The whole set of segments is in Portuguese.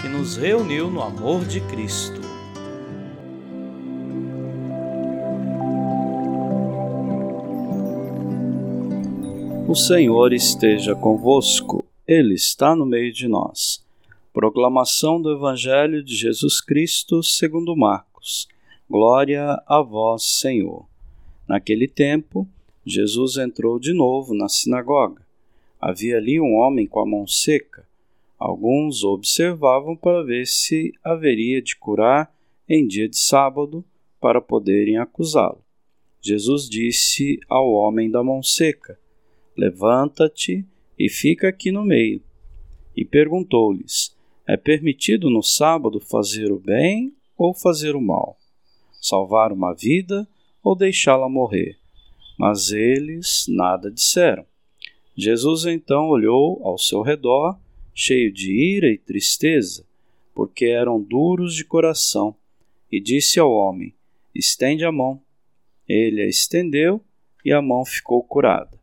que nos reuniu no amor de Cristo. O Senhor esteja convosco, Ele está no meio de nós. Proclamação do Evangelho de Jesus Cristo segundo Marcos. Glória a vós, Senhor. Naquele tempo, Jesus entrou de novo na sinagoga. Havia ali um homem com a mão seca Alguns observavam para ver se haveria de curar em dia de sábado para poderem acusá-lo. Jesus disse ao homem da mão seca: Levanta-te e fica aqui no meio. E perguntou-lhes: É permitido no sábado fazer o bem ou fazer o mal? Salvar uma vida ou deixá-la morrer? Mas eles nada disseram. Jesus então olhou ao seu redor cheio de ira e tristeza, porque eram duros de coração, e disse ao homem: Estende a mão. Ele a estendeu e a mão ficou curada.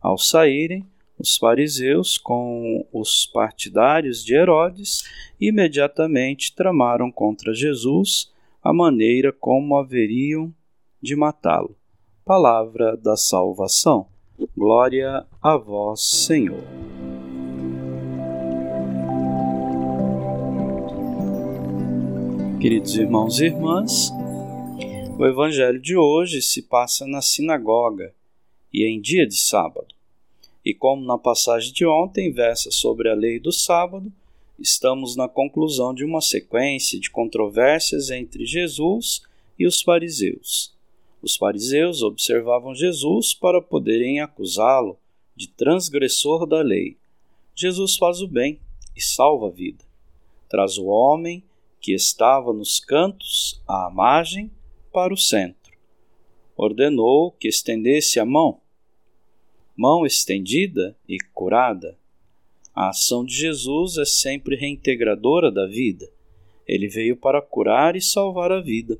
Ao saírem, os fariseus, com os partidários de Herodes, imediatamente tramaram contra Jesus a maneira como haveriam de matá-lo. Palavra da salvação. Glória a vós, Senhor. Queridos irmãos e irmãs, o evangelho de hoje se passa na sinagoga e em dia de sábado. E como na passagem de ontem versa sobre a lei do sábado, estamos na conclusão de uma sequência de controvérsias entre Jesus e os fariseus. Os fariseus observavam Jesus para poderem acusá-lo de transgressor da lei. Jesus faz o bem e salva a vida. Traz o homem que estava nos cantos à margem para o centro. Ordenou que estendesse a mão. Mão estendida e curada. A ação de Jesus é sempre reintegradora da vida. Ele veio para curar e salvar a vida.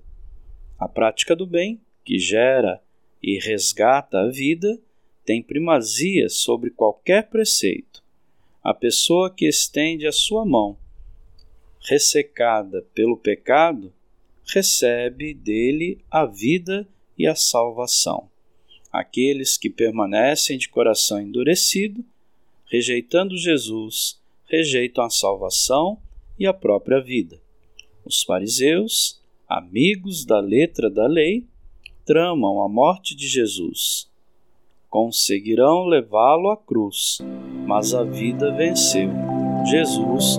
A prática do bem, que gera e resgata a vida, tem primazia sobre qualquer preceito. A pessoa que estende a sua mão ressecada pelo pecado, recebe dele a vida e a salvação. Aqueles que permanecem de coração endurecido, rejeitando Jesus, rejeitam a salvação e a própria vida. Os fariseus, amigos da letra da lei, tramam a morte de Jesus. Conseguirão levá-lo à cruz, mas a vida venceu. Jesus